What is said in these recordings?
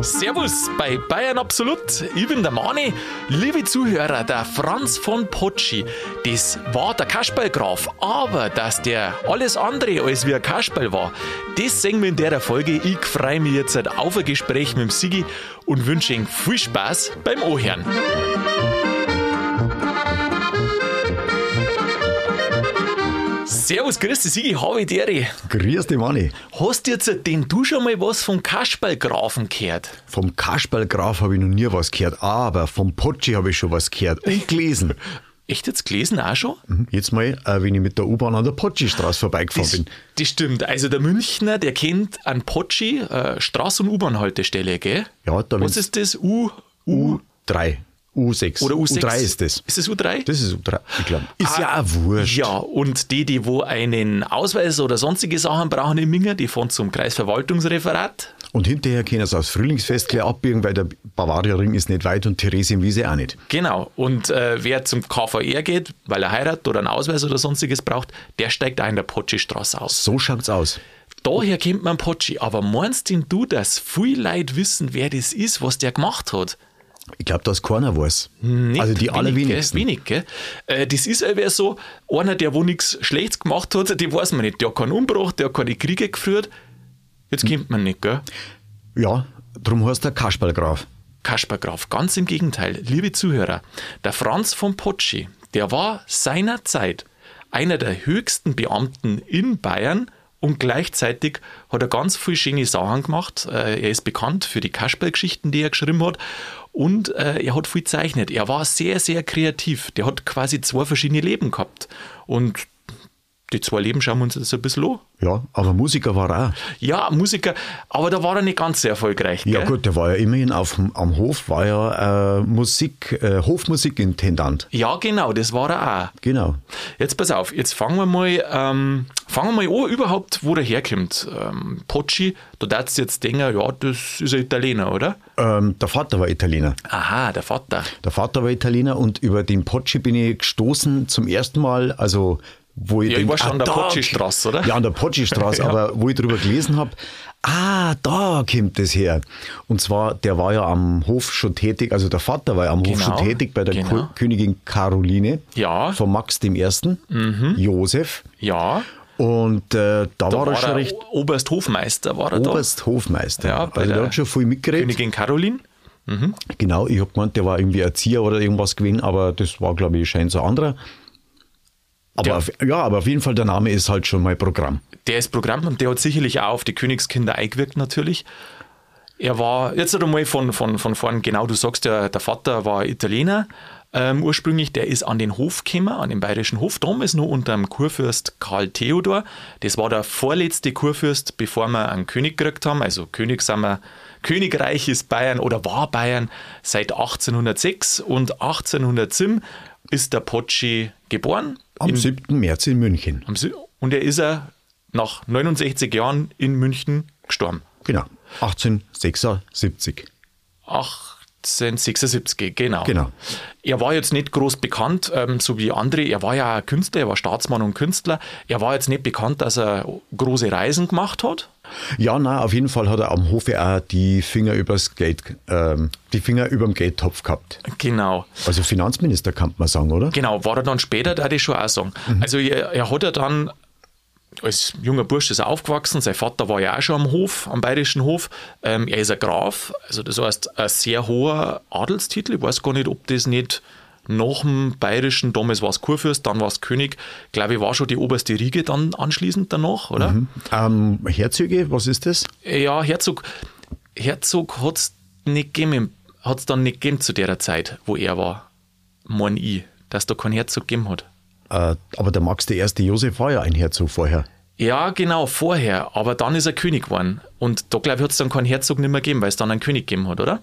Servus bei Bayern Absolut. Ich bin der Mani. Liebe Zuhörer, der Franz von Potschi, das war der Kasperlgraf. Aber dass der alles andere als wie ein Kasperl war, das sehen wir in der Folge. Ich freue mich jetzt auf ein Gespräch mit dem Sigi und wünsche Ihnen viel Spaß beim Ohren. Servus, grüß dich, Sigi, habe Dere. Grüß dich, Manni. Hast jetzt denn du schon mal was vom Kasperlgrafen gehört? Vom Kasperlgraf habe ich noch nie was gehört, aber vom Potschi habe ich schon was gehört und gelesen. Echt jetzt gelesen auch schon? Mhm, Jetzt mal, äh, wenn ich mit der U-Bahn an der Potschi-Straße vorbeigefahren Das, bin. das stimmt. Also der Münchner, der kennt an Potschi äh, Straßen- und U-Bahn-Haltestelle, gell? Ja, da Was ist das? U, U U3. U6. oder U6? U3 ist das. Ist das U3? Das ist U3, ich glaube. Ist Ah, ja auch wurscht. Ja, und die, die wo einen Ausweis oder sonstige Sachen brauchen in Minger, die fahren zum Kreisverwaltungsreferat. Und hinterher können sie aufs Frühlingsfest gleich abbiegen, weil der Bavaria-Ring ist nicht weit und Theresienwiese auch nicht. Genau. Und äh, wer zum KVR geht, weil er heiratet oder einen Ausweis oder sonstiges braucht, der steigt auch in der Potschi-Straße aus. So schaut's aus. Daher kennt man Potschi. Aber meinst denn du, dass viele Leute wissen, wer das ist, was der gemacht hat? Ich glaube, dass keiner weiß. Nicht also die wenig, allerwenigsten. Wenig, gell? Äh, das ist aber so, einer, der wo nichts Schlechtes gemacht hat, die weiß man nicht. Der hat keinen Umbruch, der hat keine Kriege geführt. Jetzt kennt man nicht, gell? Ja, drum heißt der Kasperlgraf. Kaspergraf, ganz im Gegenteil. Liebe Zuhörer, der Franz von Potschi, der war seinerzeit einer der höchsten Beamten in Bayern und gleichzeitig hat er ganz viele schöne Sachen gemacht. Äh, Er ist bekannt für die Kasperlgeschichten, die er geschrieben hat und äh, er hat viel gezeichnet. Er war sehr, sehr kreativ. Der hat quasi zwei verschiedene Leben gehabt und die zwei Leben schauen wir uns jetzt ein bisschen an. Ja, aber Musiker war er auch. Ja, Musiker, aber da war er nicht ganz so erfolgreich. Ja gell? gut, der war ja immerhin auf, am Hof, war ja äh, Musik, äh, Hofmusikintendant. Ja, genau, das war er auch. Genau. Jetzt pass auf, jetzt fangen wir mal, ähm, fangen wir mal an, überhaupt, wo der herkommt. Ähm, Potschi, da darfst du jetzt denken, ja, das ist ein Italiener, oder? Ähm, der Vater war Italiener. Aha, der Vater. Der Vater war Italiener und über den Potschi bin ich gestoßen zum ersten Mal, also wo ich Ja, ich war schon an der da- Potschi-Straße, oder? Ja, an der Potschi-Straße, Ja. aber wo ich drüber gelesen habe, ah, da kommt das her. Und zwar, der war ja am Hof schon tätig, also der Vater war ja am Hof Genau, schon tätig bei der genau. Ko- Königin Caroline Ja. Mhm. von Max I., Josef. Ja, Und äh, da, da war er schon er recht Obersthofmeister, war er Obersthofmeister. Ja, bei also der der hat schon viel mitgeredet. Königin Caroline. Genau, ich habe gemeint, der war irgendwie Erzieher oder irgendwas gewesen, aber das war, glaube ich, scheint so anderer. Aber auf, ja, aber auf jeden Fall, der Name ist halt schon mal Programm. Der ist Programm und der hat sicherlich auch auf die Königskinder eingewirkt, natürlich. Er war, jetzt einmal von, von, von vorn, genau, du sagst ja, der Vater war Italiener ähm, ursprünglich, der ist an den Hof gekommen, an den bayerischen Hof, damals noch unter dem Kurfürst Karl Theodor. Das war der vorletzte Kurfürst, bevor wir einen König gekriegt haben. Also König sind wir, Königreich ist Bayern oder war Bayern seit 1806 und 1807 ist der Potschi geboren. Am in 7. März in München. Und er ist er nach 69 Jahren in München gestorben. Genau. 1876. 1876, genau. Genau. Er war jetzt nicht groß bekannt, ähm, so wie andere. Er war ja Künstler, er war Staatsmann und Künstler. Er war jetzt nicht bekannt, dass er große Reisen gemacht hat. Ja, na, auf jeden Fall hat er am Hofe auch die Finger übers Geld, ähm, die Finger überm Geldtopf gehabt. Genau. Also Finanzminister kann man sagen, oder? Genau, war er dann später, da ich schon auch sagen. Also er, er hat ja dann als junger Bursch ist er aufgewachsen, sein Vater war ja auch schon am Hof, am bayerischen Hof. Ähm, er ist ein Graf, also das heißt ein sehr hoher Adelstitel. Ich weiß gar nicht, ob das nicht nach dem bayerischen, damals war es Kurfürst, dann war es König, glaube ich, war schon die oberste Riege dann anschließend danach, oder? Ähm, Herzöge, was ist das? Ja, Herzog, Herzog hat es nicht gegeben, hat es dann nicht gegeben zu der Zeit, wo er war, mein ich, dass da kein Herzog gegeben hat. Äh, aber der Max I. Josef war ja ein Herzog vorher. Ja, genau, vorher. Aber dann ist er König geworden. Und da, glaube ich, hat es dann keinen Herzog nicht mehr gegeben, weil es dann einen König gegeben hat, oder?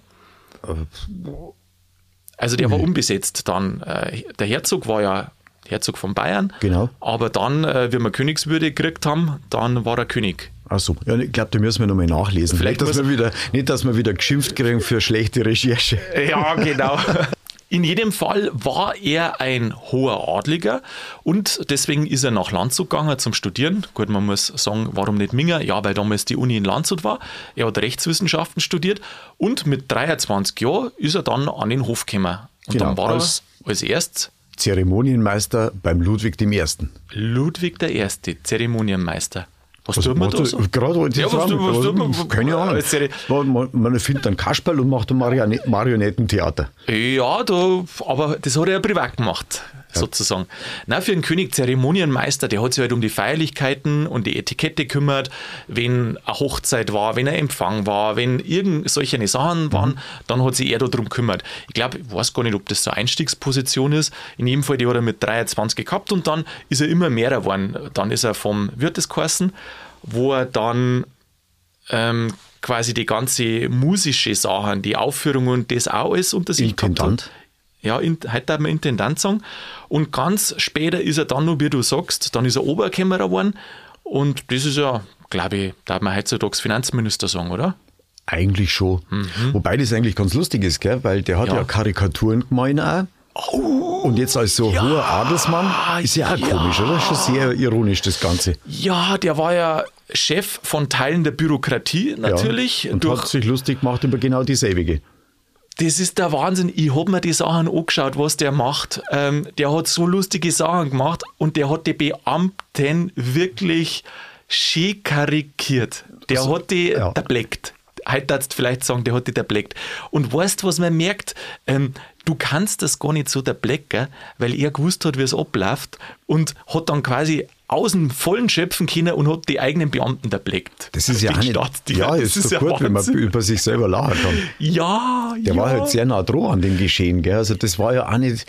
Also der war unbesetzt dann. Äh, Der Herzog war ja Herzog von Bayern. Genau. Aber dann, äh, wie wir Königswürde gekriegt haben, dann war er König. Ach so. Ja, ich glaube, da müssen wir nochmal nachlesen. Vielleicht dass wir wieder, nicht, dass wir wieder geschimpft kriegen für schlechte Recherche. Ja, genau. In jedem Fall war er ein hoher Adliger und deswegen ist er nach Landshut gegangen zum Studieren. Gut, man muss sagen, warum nicht Minger? Ja, weil damals die Uni in Landshut war. Er hat Rechtswissenschaften studiert und mit 23 Jahren ist er dann an den Hof gekommen. Und Genau, dann war als- er als erstes Zeremonienmeister beim Ludwig I. Ludwig I., Zeremonienmeister. Was, tut man da so? er- Gerade wollte ich Ja, was tut- was tut man- was- keine Ahnung. Man, man, man findet ein Kasperl und macht ein Marione Marionettentheater. Ja, da, aber das hat er ja privat gemacht, sozusagen. Na, für einen König Zeremonienmeister, der hat sich halt um die Feierlichkeiten und die Etikette gekümmert, wenn eine Hochzeit war, wenn ein Empfang war, wenn irgend solche Sachen waren, dann hat sich er darum gekümmert. Ich glaube, ich weiß gar nicht, ob das so eine Einstiegsposition ist. In jedem Fall, die hat er mit 23 gehabt und dann ist er immer mehr geworden. Dann ist er vom Wirt des geheißen, wo er dann ähm, quasi die ganze musische Sachen, die Aufführungen, das auch alles unter sich gehabt Intendant. hat. Ja, in, heute darf man Intendant sagen. Und ganz später ist er dann noch, wie du sagst, dann ist er Oberkämmerer geworden. Und das ist ja, glaube ich, darf man heutzutage Finanzminister sagen, oder? Eigentlich schon. Wobei das eigentlich ganz lustig ist, gell? weil der hat ja, Mhm. Ja. Karikaturen gemeint auch. Und jetzt als so hoher Adelsmann ist ja auch ja. komisch, oder? Schon sehr ironisch das Ganze. Ja, der war ja Chef von Teilen der Bürokratie natürlich. Ja. Und durch hat sich lustig gemacht über genau dieselbige. Das ist der Wahnsinn. Ich habe mir die Sachen angeschaut, was der macht. Ähm, der hat so lustige Sachen gemacht und der hat die Beamten wirklich schön karikiert. Der hat die ja. erbleckt. Heute darfst du vielleicht sagen, der hat die erbleckt. Und weißt du, was man merkt? Ähm, du kannst das gar nicht so erblecken, weil er gewusst hat, wie es abläuft und hat dann quasi aus dem Vollen schöpfen können und hat die eigenen Beamten erbleckt. Das ist ja auch nicht. Staatsdiener. Ja, das ist, doch gut, wenn man Wahnsinn. über sich selber lachen kann. Ja, Der ja. war halt sehr nah dran an dem Geschehen. Gell? Also das war ja auch nicht.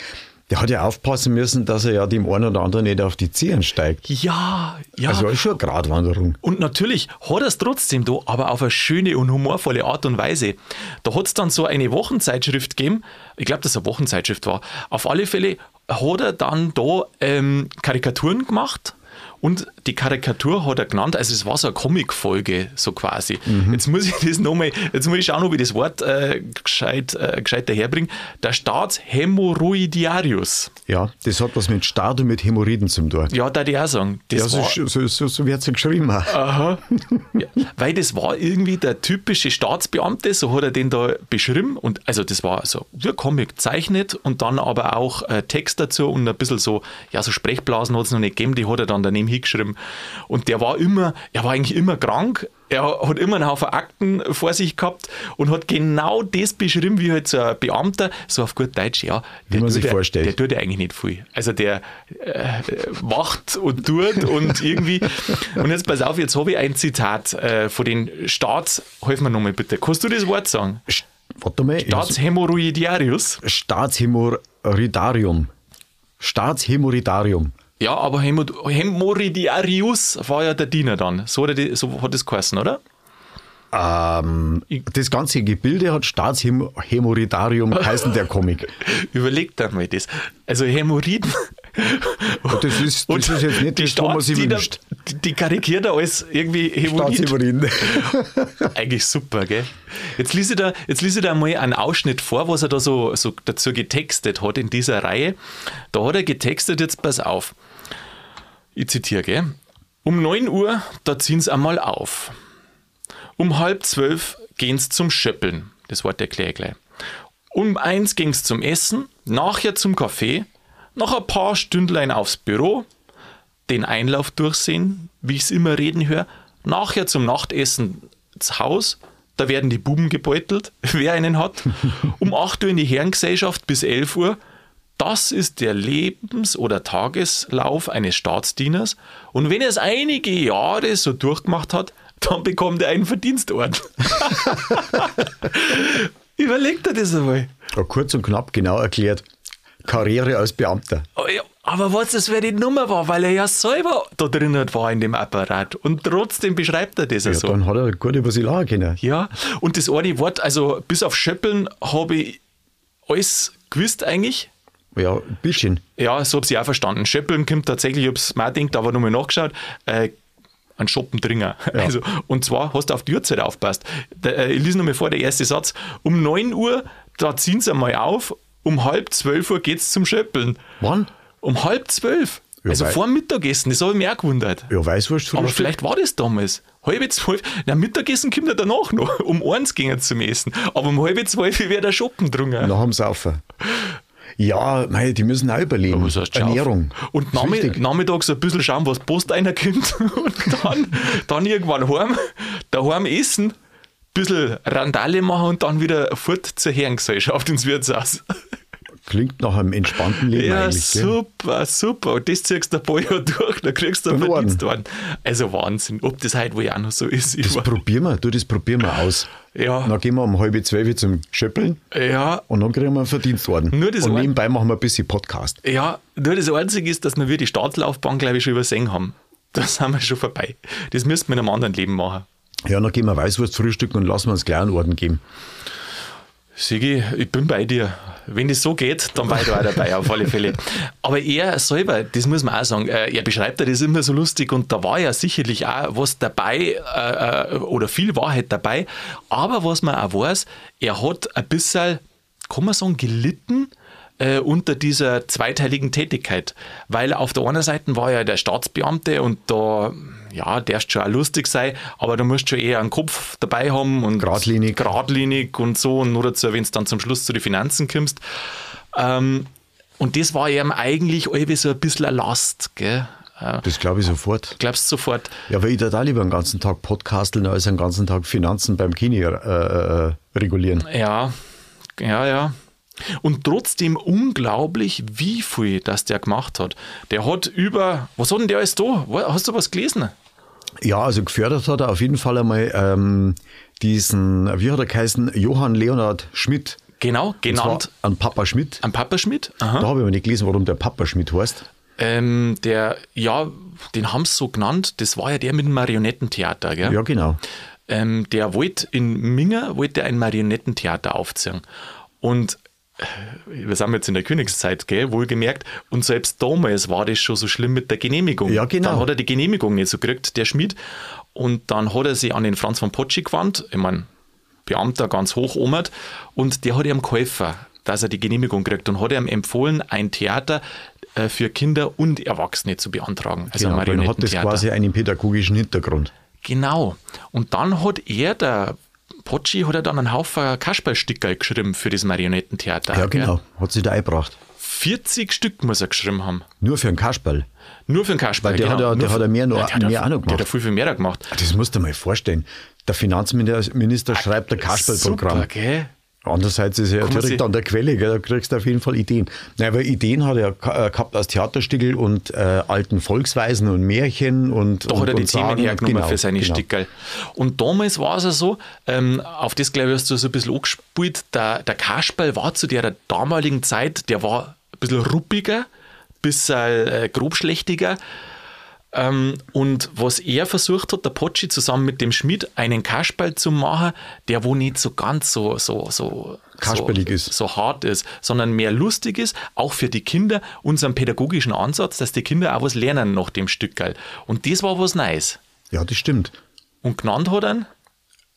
Der hat ja aufpassen müssen, dass er ja dem einen oder anderen nicht auf die Zehen steigt. Ja, ja. Also ist schon eine Gratwanderung. und natürlich hat er es trotzdem da, aber auf eine schöne und humorvolle Art und Weise. Da hat es dann so eine Wochenzeitschrift gegeben, ich glaube, dass es eine Wochenzeitschrift war. Auf alle Fälle hat er dann da ähm, Karikaturen gemacht. Und die Karikatur hat er genannt, also es war so eine Comicfolge, so quasi. Jetzt muss ich das nochmal, jetzt muss ich schauen, ob ich das Wort äh, gescheit, äh, gescheit daherbringe. Der Staatshämorrhoidiarius. Ja, das hat was mit Staat und mit Hämorrhoiden zum tun. Ja, da ich auch sagen. Das Ja, so, war, so, so, so wird es ja geschrieben. Aha. Ja, weil das war irgendwie der typische Staatsbeamte, so hat er den da beschrieben. Und also das war so wie Comic zeichnet und dann aber auch äh, Text dazu und ein bisschen so, ja, so Sprechblasen hat es noch nicht gegeben, die hat er dann daneben hingeschrieben. Und der war immer, er war eigentlich immer krank. Er hat immer einen Haufen Akten vor sich gehabt und hat genau das beschrieben, wie halt so ein Beamter, so auf gut Deutsch, ja. Wie man sich ja- vorstellt. Der tut ja eigentlich nicht viel. Also der äh, macht und tut und irgendwie. Und jetzt pass auf, jetzt habe ich ein Zitat äh, von den Staats. Hilf mir nochmal bitte. Kannst du das Wort sagen? Warte mal. Staatshämorrhoidiarius. Staatshämorrhoidarium. Staatshämorrhoidarium. Ja, aber Hämorrhoidiarius war ja der Diener dann. So hat, die, so hat das geheißen, oder? Ähm, das ganze Gebilde hat Staatshämorrhoidarium geheißen, der Comic. Überlegt dir mal das. Also Hämorrhoiden. Das ist, das ist jetzt nicht die das, was man sich Staatsdiener, wünscht. die, die karikiert er als irgendwie Hämorrhoid. Staatshämorrhoiden. Eigentlich super, gell? Jetzt lese ich da, jetzt lese ich da mal einen Ausschnitt vor, was er da so, so dazu getextet hat in dieser Reihe. Da hat er getextet, jetzt pass auf. Ich zitiere, gell? Um 9 Uhr, da ziehen sie einmal auf. Um halb zwölf gehen sie zum Schöppeln. Das Wort erkläre ich gleich. Um eins ging es zum Essen, nachher zum Kaffee, noch ein paar Stündlein aufs Büro, den Einlauf durchsehen, wie ich es immer reden höre, nachher zum Nachtessen ins Haus, da werden die Buben gebeutelt, wer einen hat, um 8 Uhr in die Herrengesellschaft bis 11 Uhr. Das ist der Lebens- oder Tageslauf eines Staatsdieners. Und wenn er es einige Jahre so durchgemacht hat, dann bekommt er einen Verdienstorden. Überlegt er das einmal. Ja, kurz und knapp genau erklärt. Karriere als Beamter. Oh ja, aber was das für die Nummer war, weil er ja selber da drin war in dem Apparat. Und trotzdem beschreibt er das ja, Ja, so. dann hat er gut über sie lachen können. Ja, und das eine Wort, also bis auf Schöppeln habe ich alles gewusst eigentlich. Ja, ein bisschen. Ja, so habe ich auch verstanden. Schöppeln kommt tatsächlich, ich habe es mir gedacht, aber nochmal nachgeschaut, äh, ein Schoppendringer. Also, und zwar hast du auf die Uhrzeit aufpasst. Der, äh, ich lese nochmal vor, der erste Satz. Um 9 Uhr, da ziehen sie einmal auf um halb zwölf Uhr geht's zum Schöppeln. Wann? Um halb zwölf. Ja, also vor dem Mittagessen, das habe ich mir auch gewundert. Ja, Weißwurst Aber vielleicht war das damals. Halbe zwölf. Na, Mittagessen kommt ja danach noch. Um eins ging er zum Essen. Aber um halbe zwölf wäre der Shoppen drungen. Nach dem Saufen. Ja, mei, die müssen auch überleben. Was heißt scharf? Ernährung. Und wichtig. nachmittags ein bisschen schauen, was Post reinkommt. Und dann, dann irgendwann heim, daheim essen, ein bisschen Randale machen und dann wieder fort zur Herrengesellschaft ins Wirtshaus. Klingt nach einem entspannten Leben Ja, eigentlich. Gell? super, super. Und das ziehst du ein paar Jahre durch, dann kriegst du einen Den Orden. Verdienstorden. Also Wahnsinn, ob das heute wohl auch noch so ist. Das war- probieren wir, du, das probieren wir aus. Ja. Dann gehen wir um halb zwölf zum Schöppeln ja, und dann kriegen wir einen Verdienstorden. Nur das und nebenbei machen wir ein bisschen Podcast. ja, nur das Einzige ist, dass wir die Startlaufbahn, glaube ich, schon übersehen haben. Da sind wir schon vorbei. Das müssten wir in einem anderen Leben machen. Ja, dann gehen wir Weißwurst frühstücken und lassen wir uns gleich einen Orden geben. Sigi, ich bin bei dir. Wenn das so geht, dann war ich da auch dabei, auf alle Fälle. Aber er selber, das muss man auch sagen, äh, er beschreibt ja das immer so lustig und da war ja sicherlich auch was dabei äh, äh, oder viel Wahrheit dabei. Aber was man auch weiß, er hat ein bisschen, kann man sagen, gelitten äh, unter dieser zweiteiligen Tätigkeit. Weil auf der einen Seite war er der Staatsbeamte und da, ja, darfst schon auch lustig sein, aber du musst schon eher einen Kopf dabei haben und Geradlinig. geradlinig und so. Und nur dazu, wenn es dann zum Schluss zu den Finanzen kommst. Ähm, und das war ihm eigentlich irgendwie so ein bisschen eine Last, gell? Äh, Das glaube ich sofort. glaubst du sofort? Ja, weil ich da lieber den ganzen Tag podcasteln, als den ganzen Tag Finanzen beim Kini äh, äh, regulieren. Ja, ja, ja. Und trotzdem unglaublich, wie viel das der gemacht hat. Der hat über, was hat denn der alles da? Hast du was gelesen? Ja, also gefördert hat er auf jeden Fall einmal ähm, diesen, wie hat er geheißen, Johann Leonhard Schmidt. Genau, genannt an Papa Schmidt. am Papa Schmidt. Da Aha. habe ich aber nicht gelesen, warum der Papa Schmidt heißt. Ähm, der, ja, den haben sie so genannt, das war ja der mit dem Marionettentheater, gell? Ja, genau. ähm, der wollte in Minger wollte ein Marionettentheater aufziehen. Und wir sind jetzt in der Königszeit, gell, wohlgemerkt. Und selbst damals war das schon so schlimm mit der Genehmigung. Ja, genau. Dann hat er die Genehmigung nicht so gekriegt, der Schmied. Und dann hat er sich an den Franz von Potschi gewandt. Ich meine, Beamter ganz hoch omert. Und der hat ihm geholfen, dass er die Genehmigung kriegt. Und hat ihm empfohlen, ein Theater äh, für Kinder und Erwachsene zu beantragen. Also genau dann hat das quasi einen pädagogischen Hintergrund. Genau. Und dann hat er, der Potschi, hat er dann einen Haufen Kasperlsticker geschrieben für das Marionettentheater. Ja, gell? genau. Hat sich da eingebracht. 40 Stück muss er geschrieben haben. Nur für einen Kasperl. Nur für den Kasperl. Weil der genau. hat ja- der hat ja mehr noch- der hat ja- mehr auch noch Der hat ja gemacht. viel, viel mehr gemacht. Das musst du dir mal vorstellen. Der Finanzminister schreibt ein Kasperlprogramm. Andererseits ist er ja direkt an der Quelle, gell? da kriegst du auf jeden Fall Ideen. Nein, weil Ideen hat er äh, gehabt als Theaterstückel und äh, alten Volksweisen und Märchen und Da und, hat er die Themen hergenommen Genau, für seine genau. Stickerl. Und damals war es ja so, ähm, auf das glaube ich hast du so ein bisschen angespielt, der, der Kasperl war zu der damaligen Zeit, der war ein bisschen ruppiger, bisschen äh, grobschlächtiger. Ähm, und was er versucht hat, der Potschi zusammen mit dem Schmied, einen Kasperl zu machen, der wo nicht so ganz so, so, so Kasperlig so, ist. so hart ist, sondern mehr lustig ist, auch für die Kinder, unseren pädagogischen Ansatz, dass die Kinder auch was lernen nach dem Stückerl. Und das war was Neues. Ja, das stimmt. Und genannt hat er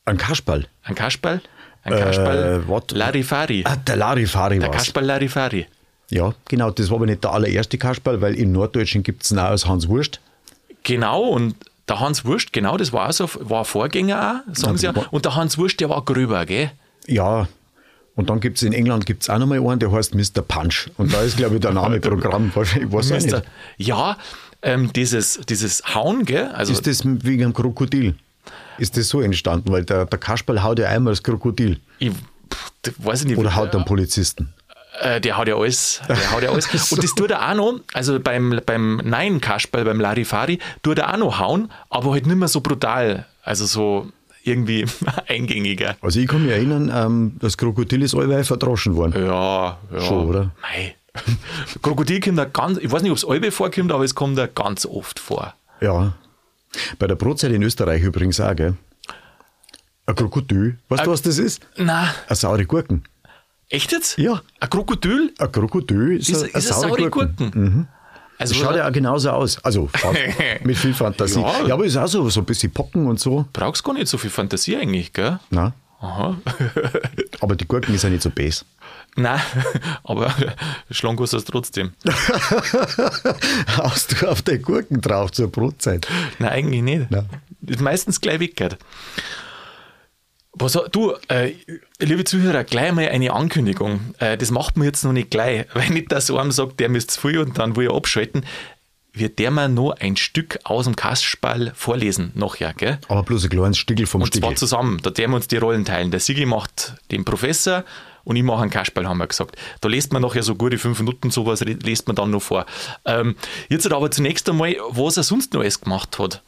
Ein Kasperl. ein Kasperl, ein Kasperl Äh, what? Larifari. Ah, der Larifari Der war's. Kasperl Larifari. Ja, genau. Das war aber nicht der allererste Kasperl, weil im Norddeutschen gibt es ihn auch als Hans Wurst. Genau, und der Hans Wurst, genau, das war, so, war ein Vorgänger auch, sagen sie ja. Und der Hans Wurst, der war gröber, gell? Ja. Und dann gibt es in England gibt's auch nochmal einen, der heißt Mr. Punch. Und da ist, glaube ich, der Name Programm. Ich weiß auch Mister- nicht. Ja, ähm, dieses, dieses Hauen, gell? Also, Ist das wegen einem Krokodil? Ist das so entstanden? Weil der, der Kasperl haut ja einmal das Krokodil. ich pff, weiß ich nicht. Oder haut einen Polizisten. Äh, der haut ja alles. Der haut ja alles. Und das tut er auch noch, also beim, beim Nein Kasperl, beim Larifari, tut er auch noch hauen, aber halt nicht mehr so brutal. Also so irgendwie eingängiger. Also ich kann mich erinnern, ähm, das Krokodil ist allweil verdroschen worden. Ja, ja. Schon, oder? Mei. Krokodil kommt da ganz, ich weiß nicht, ob es alle vorkommt, aber es kommt da ganz oft vor. Ja. Bei der Brotzeit in Österreich übrigens auch, gell? Ein Krokodil. Weißt du, Ein- was das ist? Na, Eine saure Gurken. Echt jetzt? Ja. Ein Krokodil Ein Krokodil ist, ist, eine, ist eine saure Gurken. Also, Das schaut ja auch genauso aus. Also mit viel Fantasie. Ja. Ja. aber ist auch so, so ein bisschen Pocken und so. brauchst gar nicht so viel Fantasie eigentlich, gell? Na? Aha. Aber die Gurken ist ja nicht so bes. Nein, aber Schlangen ist es trotzdem. Haust du auf die Gurken drauf zur Brotzeit? Nein, eigentlich nicht. Nein. Ist meistens gleich weggehört. Was, du, äh, liebe Zuhörer, gleich mal eine Ankündigung. Äh, das macht man jetzt noch nicht gleich, weil nicht der so einem sagt, der müsst zu viel und dann will er abschalten. Wird der mal noch ein Stück aus dem Kasperl vorlesen nachher, gell? Aber bloß ein kleines Stückel vom Und Stückel. zwar zusammen. Da werden wir uns die Rollen teilen. Der Sigi macht den Professor und ich mache einen Kasperl, haben wir gesagt. Da lässt man nachher so gute fünf Minuten, sowas lässt man dann noch vor. Ähm, jetzt aber zunächst einmal, was er sonst noch alles gemacht hat.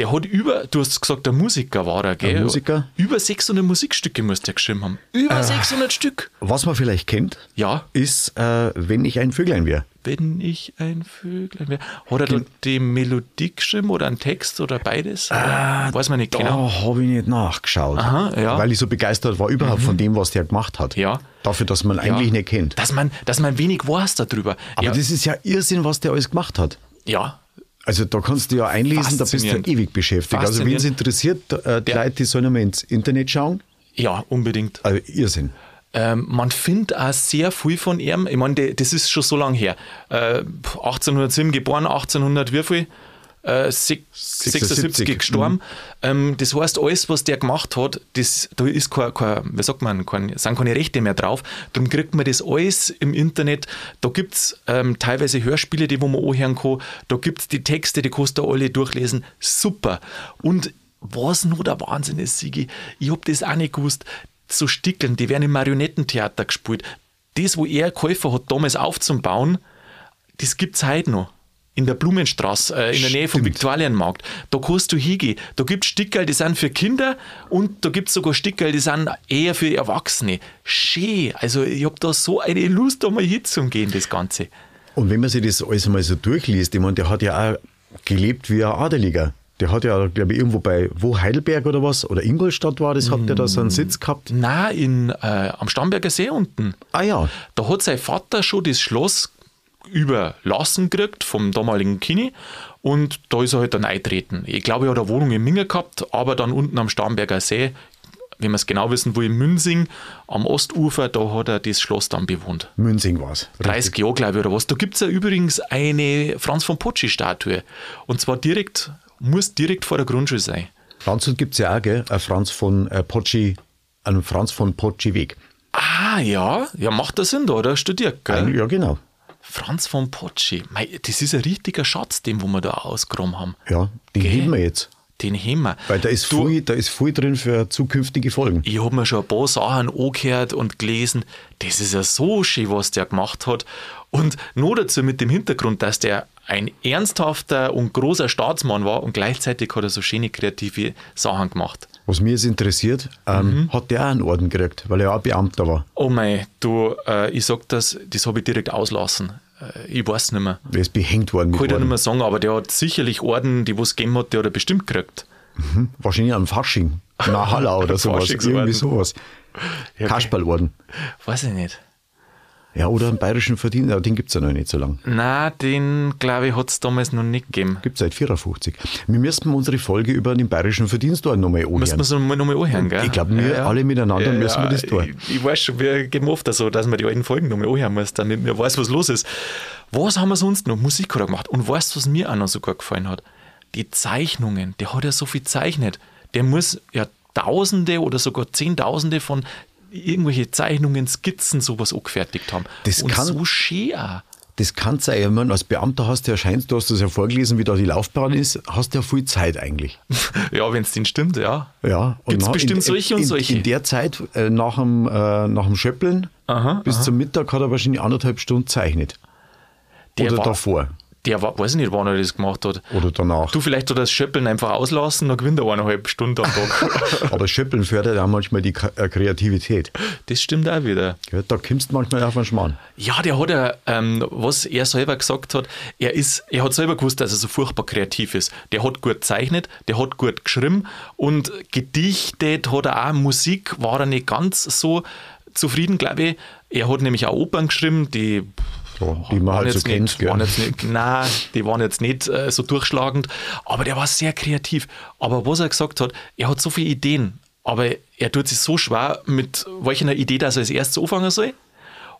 Der hat über, du hast gesagt, der Musiker war er, gell? Ein Musiker? Über 600 Musikstücke muss der geschrieben haben. Über 600 Stück. Was man vielleicht kennt, Ja. ist, äh, wenn ich ein Vöglein wäre. Wenn ich ein Vöglein wäre. Hat er da die Melodie geschrieben oder einen Text oder beides? Oder? Weiß man nicht genau. Da habe ich nicht nachgeschaut. Aha, ja. Mhm. Weil ich so begeistert war überhaupt von dem, was der gemacht hat. Ja. Dafür, dass man eigentlich Ja. nicht kennt. Dass man, dass man wenig weiß darüber. Aber ja, das ist ja Irrsinn, was der alles gemacht hat. ja, Also da kannst du ja einlesen, da bist du ewig beschäftigt. Also wenn es interessiert, äh, die Ja. Leute, die sollen einmal ins Internet schauen. ja, unbedingt. Also Irrsinn. Ähm, man findet auch sehr viel von ihm. Ich meine, das ist schon so lange her. Äh, 1807 geboren, 1800 wie viel? Äh, sech- 76 76. gestorben. Ähm, das heißt, alles, was der gemacht hat, das, da ist kein, kein, wie sagt man, kein, sind keine Rechte mehr drauf. Darum kriegt man das alles im Internet. Da gibt es ähm, teilweise Hörspiele, die wo man anhören kann. Da gibt es die Texte, die kannst du alle durchlesen. Super. Und was nur der Wahnsinn ist, Sigi, ich hab das auch nicht gewusst. So Stickeln, die werden im Marionettentheater gespielt. Das, wo er geholfen hat, damals aufzubauen, das gibt es heute noch. In der Blumenstraße, äh, in der Nähe vom Stimmt. Viktualienmarkt. Da kannst du hingehen. Da gibt es Stickerl, die sind für Kinder und da gibt es sogar Stickerl, die sind eher für Erwachsene. Schön. Also ich habe da so eine Lust, da mal hinzugehen, das Ganze. Und wenn man sich das alles mal so durchliest, ich meine, der hat ja auch gelebt wie ein Adeliger. Der hat ja, glaube ich, irgendwo bei, wo Heidelberg oder was, oder Ingolstadt war das, hat der da so einen Sitz gehabt. Na, in, äh, am Starnberger See unten. Ah ja, Da hat sein Vater schon das Schloss überlassen gekriegt vom damaligen Kini und da ist er halt dann eintreten. Ich glaube, er hat eine Wohnung in Minge gehabt, aber dann unten am Starnberger See, wenn wir es genau wissen, wo in Münzing am Ostufer, da hat er das Schloss dann bewohnt. Münzing war es. 30 Jahre, glaube ich, oder was. Da gibt es ja übrigens eine Franz von Potschi-Statue. Und zwar direkt, muss direkt vor der Grundschule sein. Landshut gibt es ja auch, gell? Ein Franz von äh, Potschi, einen Franz von Potschi Weg. Ah, ja, ja, macht das Sinn, da hat er studiert, gell? Ja, genau. Franz von Potschi. Mei, das ist ein richtiger Schatz, den wo wir da ausgegraben haben. Ja, den Gell? heben wir jetzt. Den haben wir. Weil da ist, Du, viel, da ist viel drin für zukünftige Folgen. Ich habe mir schon ein paar Sachen angehört und gelesen. Das ist ja so schön, was der gemacht hat. Und nur dazu mit dem Hintergrund, dass der ein ernsthafter und großer Staatsmann war und gleichzeitig hat er so schöne kreative Sachen gemacht. Was mich jetzt interessiert, ähm, Mhm. hat der auch einen Orden gekriegt, weil er auch Beamter war. Oh mei, du, äh, ich sag das, das habe ich direkt auslassen. Äh, ich weiß nicht mehr. Er ist behängt worden Kann ich dir nicht mehr sagen, aber der hat sicherlich Orden, die was gegeben hat, die hat er bestimmt gekriegt. Wahrscheinlich am Fasching. Na Hallau oder sowas. Irgendwie sowas. Ja, Kasperlorden. Weiß ich nicht. Ja, oder einen bayerischen Verdienst, aber den gibt es ja noch nicht so lange. Na, den glaube ich hat es damals noch nicht gegeben. Gibt seit 54. Wir müssten unsere Folge über den bayerischen Verdienstorden nochmal Müssen wir anhören. es nochmal noch mal anhören, gell? Ich glaube, wir alle miteinander müssen wir das tun. Ich, ich weiß schon, wir geben oft so, dass man die alten Folgen nochmal anhören muss, damit man weiß, was los ist. Was haben wir sonst noch? Musik hat er gemacht. Und weißt du, was mir auch noch sogar gefallen hat? Die Zeichnungen. Der hat ja so viel zeichnet. Der muss ja Tausende oder sogar Zehntausende von irgendwelche Zeichnungen, Skizzen, sowas angefertigt haben. Das Und kann- so schön auch. Das kann sein. Ich meine, als Beamter hast du ja scheinst, du hast das ja vorgelesen, wie da die Laufbahn ist, hast du ja viel Zeit eigentlich. Ja, wenn es denn stimmt, ja. Ja, Gibt's na- bestimmt in, solche und in, solche. In der Zeit, äh, nach, dem, äh, nach dem Schöppeln, Aha, bis zum Mittag hat er wahrscheinlich anderthalb Stunden zeichnet. Der Oder war- davor. Der war, weiß ich nicht, wann er das gemacht hat. Oder danach. Du, vielleicht er das Schöppeln einfach auslassen, dann gewinnt er eineinhalb Stunden am Tag. Aber Schöppeln fördert auch manchmal die äh, Kreativität. das stimmt auch wieder. Ja, da kommst du manchmal auf einen Schmarrn. Ja, der hat ja, ähm, was er selber gesagt hat, er ist, er hat selber gewusst, dass er so furchtbar kreativ ist. Der hat gut gezeichnet, der hat gut geschrieben und gedichtet hat er auch. Musik war er nicht ganz so zufrieden, glaube ich. Er hat nämlich auch Opern geschrieben, die Ja, die man waren halt so jetzt kennt. nicht, waren jetzt nicht, nein, die waren jetzt nicht äh, so durchschlagend, aber der war sehr kreativ. Aber was er gesagt hat, er hat so viele Ideen Aber er tut sich so schwer mit welcher Idee, dass er als erstes anfangen soll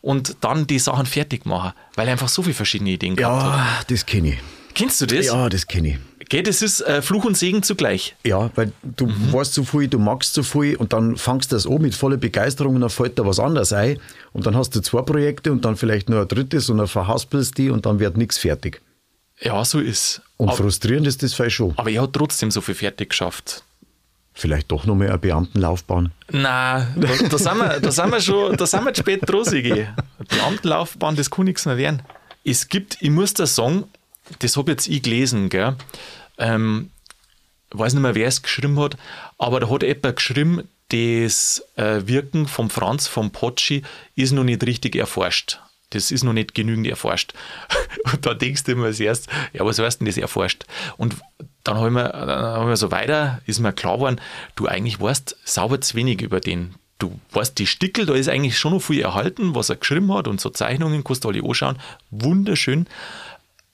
und dann die Sachen fertig machen, weil er einfach so viele verschiedene Ideen gehabt hat. Ja, das kenne ich. Kennst du das? Ja, das kenne ich. Gell, das ist äh, Fluch und Segen zugleich. Ja, weil du Mhm. weißt zu viel, du magst zu viel und dann fangst du das an mit voller Begeisterung und dann fällt da was anderes ein und dann hast du zwei Projekte und dann vielleicht nur ein drittes und dann verhaspelst die und dann wird nichts fertig. Ja, so ist. Und aber, frustrierend ist das vielleicht schon. aber er hat trotzdem so viel fertig geschafft. Vielleicht doch noch mal eine Beamtenlaufbahn. Nein, da, da, sind wir, da sind wir schon, da sind wir zu spät dran, Sigi. Die Amtenlaufbahn, das kann nichts mehr werden. Es gibt, ich muss da sagen, das habe jetzt ich gelesen, gell? Ähm, weiß nicht mehr, wer es geschrieben hat, aber da hat jemand geschrieben, das äh, Wirken vom Franz, vom Potschi, ist noch nicht richtig erforscht. Das ist noch nicht genügend erforscht. Und da denkst du immer als erst, ja, was heißt denn das erforscht? Und dann habe ich, mir, dann hab ich mir so weiter, ist mir klar geworden, du eigentlich weißt sauber zu wenig über den. Du weißt, die Stickel, da ist eigentlich schon noch viel erhalten, was er geschrieben hat und so Zeichnungen, kannst du alle anschauen. Wunderschön.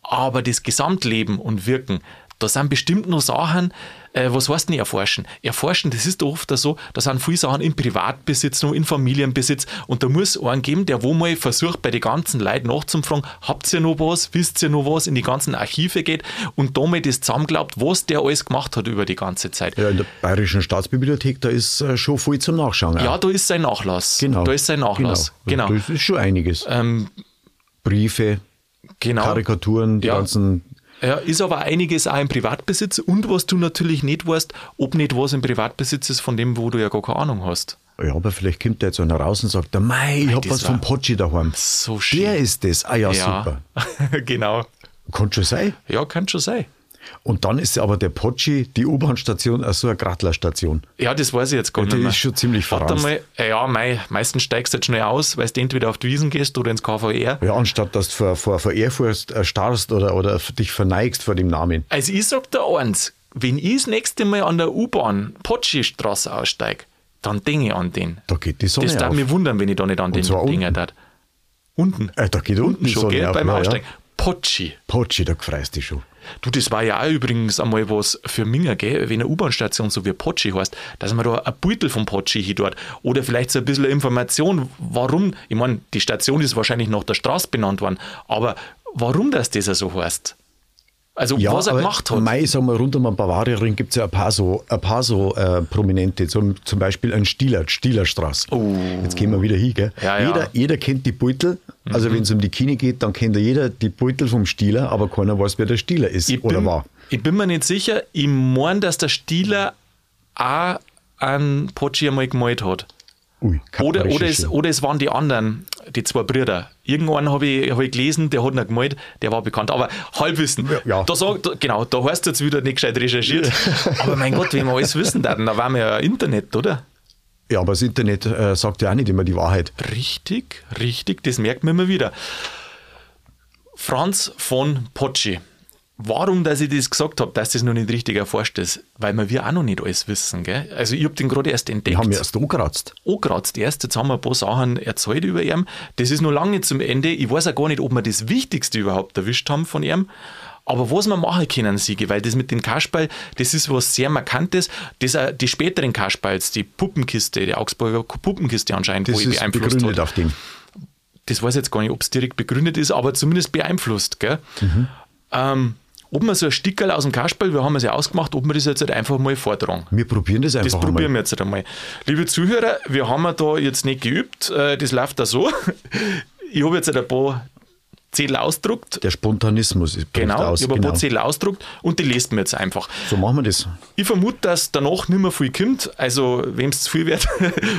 Aber das Gesamtleben und Wirken, da sind bestimmt noch Sachen, äh, was heißt denn erforschen? Erforschen, das ist doch oft so, da sind viele Sachen im Privatbesitz, noch in Familienbesitz und da muss einen geben, der wo mal versucht, bei den ganzen Leuten nachzufragen, habt ihr noch was, wisst ihr noch was, in die ganzen Archive geht und da mal das zusammenglaubt, was der alles gemacht hat über die ganze Zeit. Ja, in der Bayerischen Staatsbibliothek, da ist äh, schon viel zum Nachschauen. Ja, da ist sein Nachlass. genau. Da ist sein Nachlass. Genau. Genau. Das ist schon einiges. Ähm, Briefe, genau. Karikaturen, die Ja. ganzen. Ja, ist aber einiges auch im Privatbesitz und was du natürlich nicht weißt, ob nicht was im Privatbesitz ist von dem, wo du ja gar keine Ahnung hast. Ja, aber vielleicht kommt da jetzt einer raus und sagt, Mei, ich hab was vom Potschi daheim. So schön. Der ist das. Ah ja, super. genau. Kann schon sein. Ja, kann schon sein. Und dann ist aber der Potschi, die U-Bahn-Station, so eine Grattlerstation. Ja, das weiß ich jetzt gar Ja, nicht die ist schon ziemlich Warte verranzt. mal, äh, ja, mei, meistens steigst du jetzt schnell aus, weil du entweder auf die Wiesen gehst oder ins KVR. Ja, anstatt dass du vor, vor, vor Ehrfurcht äh, starrst oder, oder dich verneigst vor dem Namen. Also ich sag dir eins, wenn ich das nächste Mal an der U-Bahn Potschi-Straße aussteige, dann denke ich an den. Da geht die Sonne Das darf mich wundern, wenn ich da nicht an den zwar Dinge unten. Unten. Äh, da geht unten die schon, gell, auf, beim ja, ja. Aussteigen. Potschi. Potschi, da freust dich schon. Du, das war ja auch übrigens einmal was für Minger, gell? wenn eine U-Bahn-Station so wie Potschi heißt, dass man da ein Beutel vom Potschi hin dort oder vielleicht so ein bisschen Information, warum, ich meine, die Station ist wahrscheinlich nach der Straße benannt worden, aber warum das das so heißt? Also, Ja, was er gemacht hat. Mei, sagen wir, rund um den Bavaria-Ring gibt es ja ein paar so, ein paar so äh, Prominente, zum, zum Beispiel ein Stieler, Stielerstraße. Jetzt gehen wir wieder hin, gell? Oh. Ja, ja. Jeder, jeder kennt die Beutel, also wenn es um die Kine geht, dann kennt ja jeder die Beutel vom Stieler, aber keiner weiß, wer der Stieler ist ich oder bin, war. Ich bin mir nicht sicher, ich meine, dass der Stieler auch einen Potschi einmal gemalt hat. Ui, Oder, oder, es, oder es waren die anderen, die zwei Brüder. Irgendwann habe ich, hab ich gelesen, der hat ihn gemalt, der war bekannt. Aber Halbwissen. Ja. Da sag, da, genau, da hast du jetzt wieder nicht gescheit recherchiert. Aber mein Gott, wenn wir alles wissen würden, da waren wir ja Internet, oder? Ja, aber das Internet äh, sagt ja auch nicht immer die Wahrheit. Richtig, richtig, das merkt man immer wieder. Franz von Potschi. Warum, dass ich das gesagt habe, dass das noch nicht richtig erforscht ist? Weil wir wir auch noch nicht alles wissen. Gell? Also ich habe den gerade erst entdeckt. Die haben erst angekratzt. angekratzt erst. Jetzt haben wir ein paar Sachen erzählt über ihn. Das ist noch lange nicht zum Ende. Ich weiß auch gar nicht, ob wir das Wichtigste überhaupt erwischt haben von ihm. Aber was wir machen können, Siege, weil das mit dem Kasperl, das ist was sehr Markantes. Das auch die späteren Kasperls, die Puppenkiste, die Augsburger Puppenkiste anscheinend, Das wo ich beeinflusst begründet hat. auf dem. Das weiß ich jetzt gar nicht, ob es direkt begründet ist, aber zumindest beeinflusst. Gell? Mhm. Ähm, ob wir so ein Stickerl aus dem Kasperl, wir haben es ja ausgemacht, ob wir das jetzt halt einfach mal vortragen. Wir probieren das einfach Das probieren einmal. wir jetzt einmal. Liebe Zuhörer, wir haben ja da jetzt nicht geübt. äh, Das läuft da so. Ich habe jetzt ein paar Zettel ausgedruckt. Der Spontanismus ist Genau, aus. ich habe ein genau. paar Zettel ausgedruckt und die lest mir jetzt einfach. So machen wir das. Ich vermute, dass danach nicht mehr viel kommt. Also, wem es zu viel wird,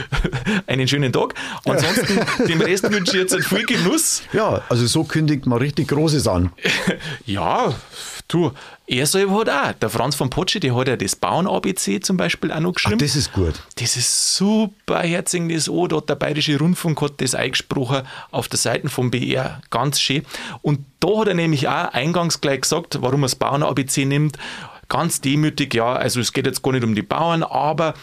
einen schönen Tag. Ansonsten, dem Rest wünsche ich jetzt einen viel Genuss. Ja, also so kündigt man richtig Großes an. Ja, du, er selber hat auch. Der Franz von Potschi, der hat ja das Bauen-ABC zum Beispiel auch noch Ach, geschrieben. das ist gut. Das ist super herzig, das. Da hat der Bayerische Rundfunk hat das eingesprochen auf der Seite vom BR. Ganz schön. Und da hat er nämlich auch eingangs gleich gesagt, warum er das Bauern-ABC nimmt. Ganz demütig, ja, also es geht jetzt gar nicht um die Bauern, aber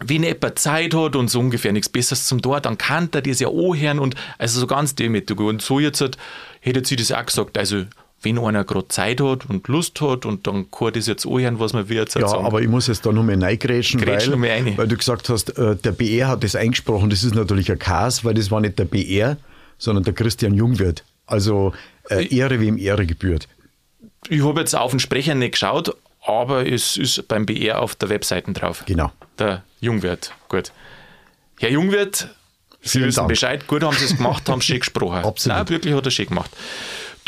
wenn jemand Zeit hat und so ungefähr nichts Besseres zum Tor, dann kann er das ja anhören und also so ganz demütig. Und so jetzt hat, hätte sie das auch gesagt. Also wenn einer gerade Zeit hat und Lust hat und dann kann das jetzt anhören, was man wird. Ja, aber ich muss jetzt da nochmal reingrätschen, Grätsch weil, weil du gesagt hast, äh, der BR hat das eingesprochen. Das ist natürlich ein Chaos, weil das war nicht der BR, sondern der Christian Jungwirth. Also äh, Ehre, wem Ehre gebührt. Ich habe jetzt auf den Sprecher nicht geschaut, aber es ist beim BR auf der Webseite drauf. Genau. Der Jungwirt, gut. Herr Jungwirt, Sie Vielen wissen Dank. Bescheid, gut haben Sie es gemacht, haben schön gesprochen. Absolut. Nein, wirklich hat er schön gemacht.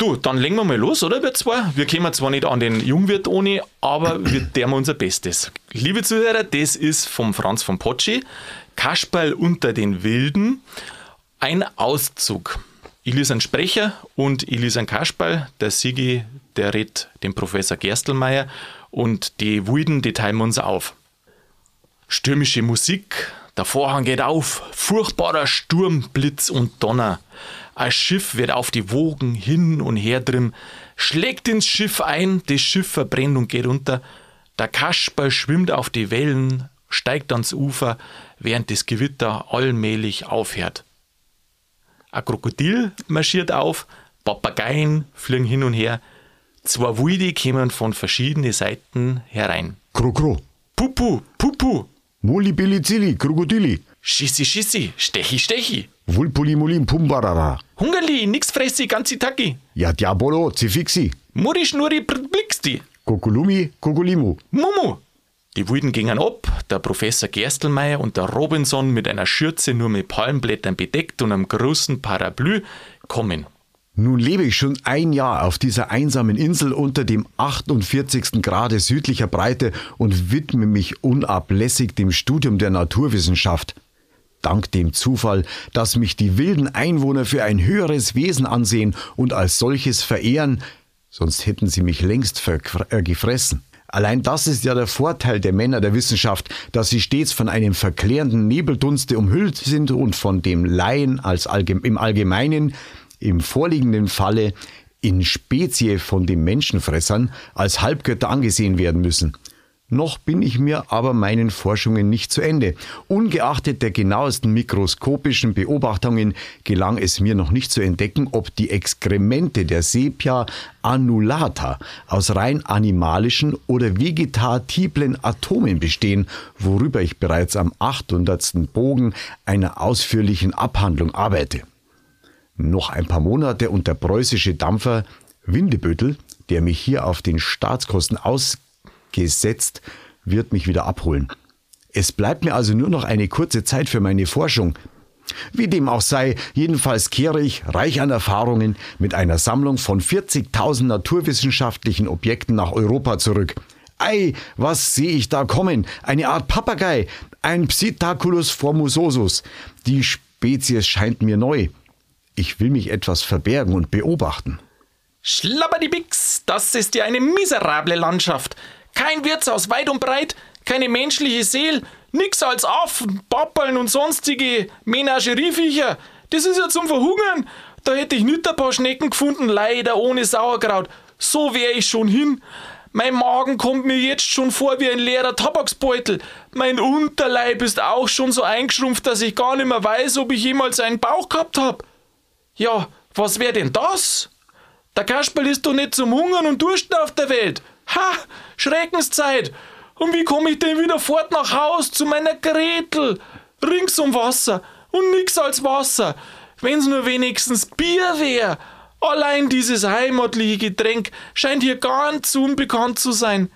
Du, dann legen wir mal los, oder, wir zwei? Wir kommen zwar nicht an den Jungwirt ohne, aber wir tun unser Bestes. Liebe Zuhörer, das ist vom Franz von Potschi, Kasperl unter den Wilden, ein Auszug. Ich lese einen Sprecher und ich lese einen Kasperl. Der Sigi, der redet den Professor Gerstelmeier und die Wilden, die teilen wir uns auf. Stürmische Musik, der Vorhang geht auf, furchtbarer Sturm, Blitz und Donner. Ein Schiff wird auf die Wogen hin und her drin, schlägt ins Schiff ein, das Schiff verbrennt und geht unter. Der Kasperl schwimmt auf die Wellen, steigt ans Ufer, während das Gewitter allmählich aufhört. Ein Krokodil marschiert auf, Papageien fliegen hin und her. Zwei Wilde kommen von verschiedenen Seiten herein. Kro, kro. Pupu, Pupu, Muli, Billi, Zilli, Krokodili. Schissi, Schissi, Stechi, Stechi. Vulpuli, Mulim, Pumbarara. Hungerli, nix fressi, ganzi Taki. Ja, Diabolo, Zifixi. Muri, Schnurri, Blixti. Kokulumi, Kokulimu. Mumu. Die Wilden gingen ab, der Professor Gerstelmeier und der Robinson mit einer Schürze nur mit Palmblättern bedeckt und einem großen Parapluie kommen. Nun lebe ich schon ein Jahr auf dieser einsamen Insel unter dem 48. Grade südlicher Breite und widme mich unablässig dem Studium der Naturwissenschaft. Dank dem Zufall, dass mich die wilden Einwohner für ein höheres Wesen ansehen und als solches verehren, sonst hätten sie mich längst äh, gefressen. Allein das ist ja der Vorteil der Männer der Wissenschaft, dass sie stets von einem verklärenden Nebeldunste umhüllt sind und von dem Laien als allgem im Allgemeinen, im vorliegenden Falle in Spezie von den Menschenfressern als Halbgötter angesehen werden müssen. Noch bin ich mir aber meinen Forschungen nicht zu Ende. Ungeachtet der genauesten mikroskopischen Beobachtungen gelang es mir noch nicht zu entdecken, ob die Exkremente der Sepia annulata aus rein animalischen oder vegetatiblen Atomen bestehen, worüber ich bereits am 800. Bogen einer ausführlichen Abhandlung arbeite. Noch ein paar Monate und der preußische Dampfer Windebüttel, der mich hier auf den Staatskosten ausgesetzt, wird mich wieder abholen. Es bleibt mir also nur noch eine kurze Zeit für meine Forschung. Wie dem auch sei, jedenfalls kehre ich, reich an Erfahrungen, mit einer Sammlung von 40.000 naturwissenschaftlichen Objekten nach Europa zurück. Ei, was sehe ich da kommen? Eine Art Papagei, ein Psittaculus formososus. Die Spezies scheint mir neu. Ich will mich etwas verbergen und beobachten. Schlabberdi-Bix, das ist ja eine miserable Landschaft. Kein Wirtshaus weit und breit, keine menschliche Seele, nix als Affen, Pappeln und sonstige Menagerieviecher. Das ist ja zum Verhungern. Da hätte ich nicht ein paar Schnecken gefunden, leider ohne Sauerkraut. So wäre ich schon hin. Mein Magen kommt mir jetzt schon vor wie ein leerer Tabaksbeutel. Mein Unterleib ist auch schon so eingeschrumpft, dass ich gar nicht mehr weiß, ob ich jemals einen Bauch gehabt hab. Ja, was wäre denn das? Der Kasperl ist doch nicht zum Hungern und Dursten auf der Welt. Ha, Schreckenszeit. Und wie komme ich denn wieder fort nach Haus zu meiner Gretel? Rings um Wasser und nix als Wasser. Wenn's nur wenigstens Bier wär. Allein dieses heimatliche Getränk scheint hier ganz unbekannt zu sein.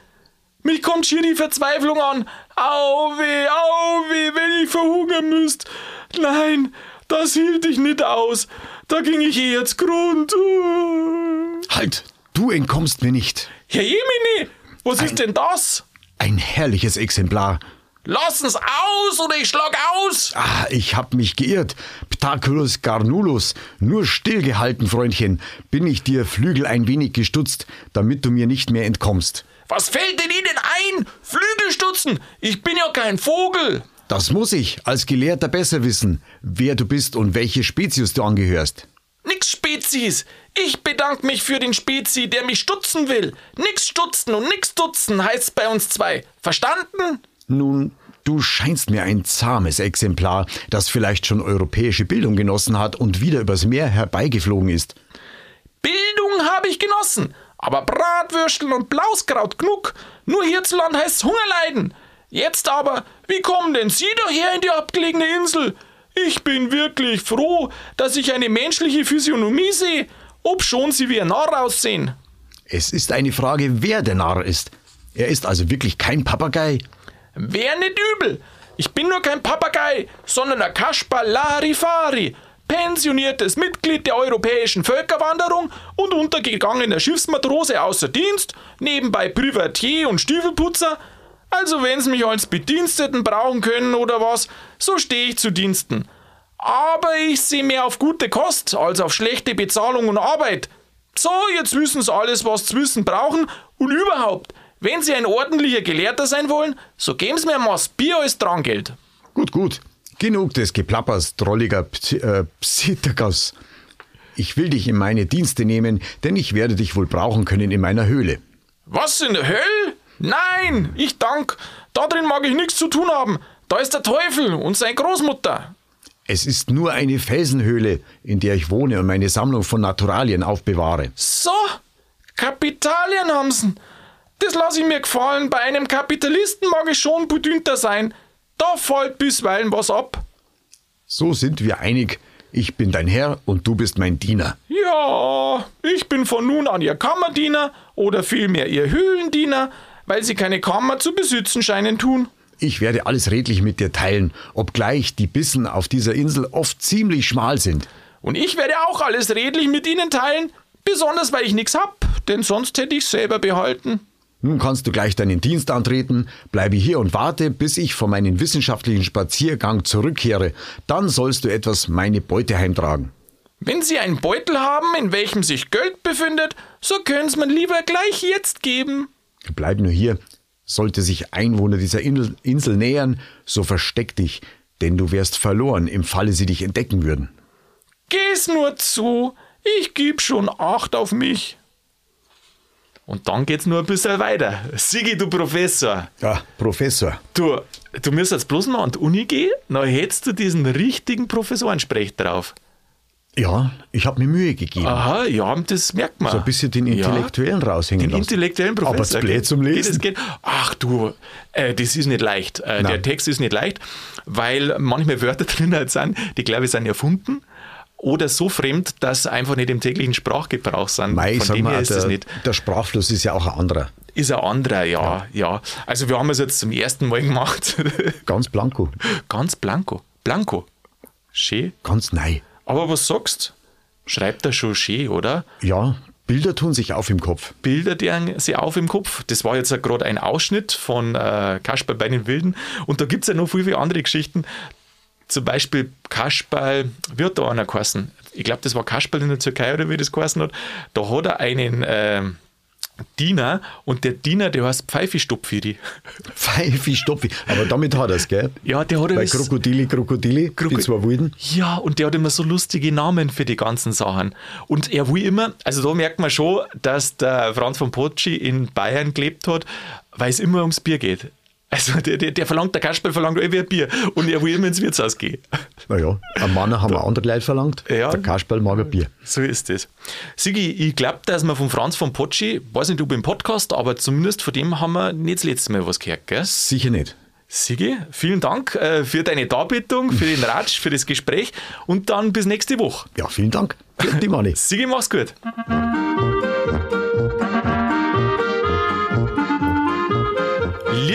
Mich kommt schier die Verzweiflung an. Au weh, au weh, wenn ich verhungern müsst. Nein, das hielt ich nicht aus. Da ging ich eh jetzt Grund. Halt, du entkommst mir nicht. Herr Jemini, was ist denn das? Ein herrliches Exemplar. Lassen's aus oder ich schlag aus. Ah, ich hab mich geirrt. Ptaculus garnulus. Nur stillgehalten, Freundchen. Bin ich dir Flügel ein wenig gestutzt, damit du mir nicht mehr entkommst. Was fällt denn Ihnen ein? Flügel stutzen. Ich bin ja kein Vogel. Das muss ich als Gelehrter besser wissen, wer du bist und welche Spezies du angehörst. Nix Spezies. Ich bedank mich für den Spezi, der mich stutzen will. Nix stutzen und nix dutzen heißt's bei uns zwei. Verstanden? Nun, du scheinst mir ein zahmes Exemplar, das vielleicht schon europäische Bildung genossen hat und wieder übers Meer herbeigeflogen ist. Bildung habe ich genossen, aber Bratwürsteln und Blauskraut genug. Nur hierzulande heißt's Hungerleiden. Jetzt aber, wie kommen denn Sie daher in die abgelegene Insel? Ich bin wirklich froh, dass ich eine menschliche Physiognomie sehe, ob schon Sie wie ein Narr aussehen. Es ist eine Frage, wer der Narr ist. Er ist also wirklich kein Papagei. Wär nicht übel. Ich bin nur kein Papagei, sondern ein Kaspar Larifari, pensioniertes Mitglied der europäischen Völkerwanderung und untergegangener Schiffsmatrose außer Dienst, nebenbei Privatier und Stiefelputzer. Also wenn Sie mich als Bediensteten brauchen können oder was, so stehe ich zu Diensten. Aber ich sehe mehr auf gute Kost als auf schlechte Bezahlung und Arbeit. So, jetzt wissen Sie alles, was Sie wissen brauchen und überhaupt, wenn Sie ein ordentlicher Gelehrter sein wollen, so geben Sie mir ein Maß Bier als Drangeld. Gut, gut. Genug des Geplappers, drolliger Psi äh. Ich will dich in meine Dienste nehmen, denn ich werde dich wohl brauchen können in meiner Höhle. Was in der Hölle? Nein, ich dank. Da drin mag ich nichts zu tun haben. Da ist der Teufel und seine Großmutter. Es ist nur eine Felsenhöhle, in der ich wohne und meine Sammlung von Naturalien aufbewahre. So, Kapitalien haben's. Das lasse ich mir gefallen. Bei einem Kapitalisten mag ich schon bedünter sein. Da fällt bisweilen was ab. So sind wir einig. Ich bin dein Herr und du bist mein Diener. Ja, ich bin von nun an Ihr Kammerdiener oder vielmehr Ihr Höhlendiener, weil Sie keine Kammer zu besitzen scheinen tun. Ich werde alles redlich mit dir teilen, obgleich die Bissen auf dieser Insel oft ziemlich schmal sind. Und ich werde auch alles redlich mit Ihnen teilen, besonders weil ich nichts hab, denn sonst hätte ich's selber behalten. Nun kannst du gleich deinen Dienst antreten, bleibe hier und warte, bis ich von meinem wissenschaftlichen Spaziergang zurückkehre. Dann sollst du etwas meine Beute heimtragen. Wenn Sie einen Beutel haben, in welchem sich Geld befindet, so können's mir lieber gleich jetzt geben. Bleib nur hier. Sollte sich Einwohner dieser Insel, nähern, so versteck dich, denn du wärst verloren, im Falle sie dich entdecken würden. Geh's nur zu, ich geb schon Acht auf mich. Und dann geht's nur ein bisschen weiter. Sigi, du Professor. Ja, Professor. Du, du müsstest jetzt bloß mal an die Uni gehen, dann hättest du diesen richtigen Professorensprech drauf. Ja, ich habe mir Mühe gegeben. Aha, ja, das merkt man. So ein bisschen den Intellektuellen raushängen Den lassen. intellektuellen Professor. Aber das blöd zum Lesen. geht. Ach du, äh, das ist nicht leicht. Äh, der Text ist nicht leicht, weil manchmal Wörter drin halt sind, die glaube ich sind erfunden oder so fremd, dass einfach nicht im täglichen Sprachgebrauch sind. Mei, Von dem her mal, ist das nicht. der Sprachfluss ist ja auch ein anderer. Ist ein anderer, ja, ja, Also wir haben es jetzt zum ersten Mal gemacht. Ganz blanko. Ganz blanko. Blanko. Schön. Ganz nei. Aber was sagst Schreibt er schon schön, oder? Ja, Bilder tun sich auf im Kopf. Bilder die sie auf im Kopf. Das war jetzt gerade ein Ausschnitt von äh, Kasperl bei den Wilden. Und da gibt es ja noch viel, viele andere Geschichten. Zum Beispiel Kasperl, hat da einer geheißen? Ich glaube, das war Kasperl in der Türkei oder wie das geheißen hat. Da hat er einen ähm, Diener und der Diener, der heißt Pfeifistopfiri. Pfeifi, Stopfi. Aber damit hat er es, gell? Ja, der hat Bei das- Krokodili, Krokodili, die Kroko- zwei Wilden. Ja, und der hat immer so lustige Namen für die ganzen Sachen. Und er will immer, also da merkt man schon, dass der Franz von Potschi in Bayern gelebt hat, weil es immer ums Bier geht. Also der, der, der verlangt, der Kasperl verlangt irgendwie ein Bier und er will immer ins Wirtshaus gehen. Naja, am Mann haben wir andere Leute verlangt. Ja. Der Kasperl mag ein Bier. So ist es. Sigi, ich glaube, dass wir von Franz von Potschi, weiß nicht ob im Podcast, aber zumindest von dem haben wir nicht das letzte Mal was gehört, gell? Sicher nicht. Sigi, vielen Dank äh, für deine Darbietung, für den Ratsch, für das Gespräch und dann bis nächste Woche. Ja, vielen Dank. Die Manni. Sigi, mach's gut.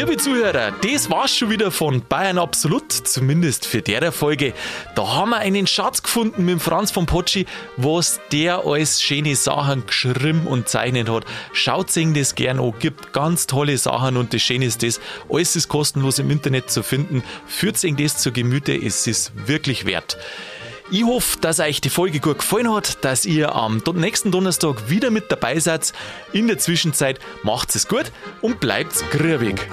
Liebe Zuhörer, das war's schon wieder von Bayern Absolut, zumindest für der Folge. Da haben wir einen Schatz gefunden mit Franz von Potschi, was der alles schöne Sachen geschrieben und zeichnet hat. Schaut sich das gern an, gibt ganz tolle Sachen und das Schöne ist das, alles ist kostenlos im Internet zu finden. Führt sich das zu Gemüte, es ist wirklich wert. Ich hoffe, dass euch die Folge gut gefallen hat, dass ihr am nächsten Donnerstag wieder mit dabei seid. In der Zwischenzeit macht es gut und bleibt grübig.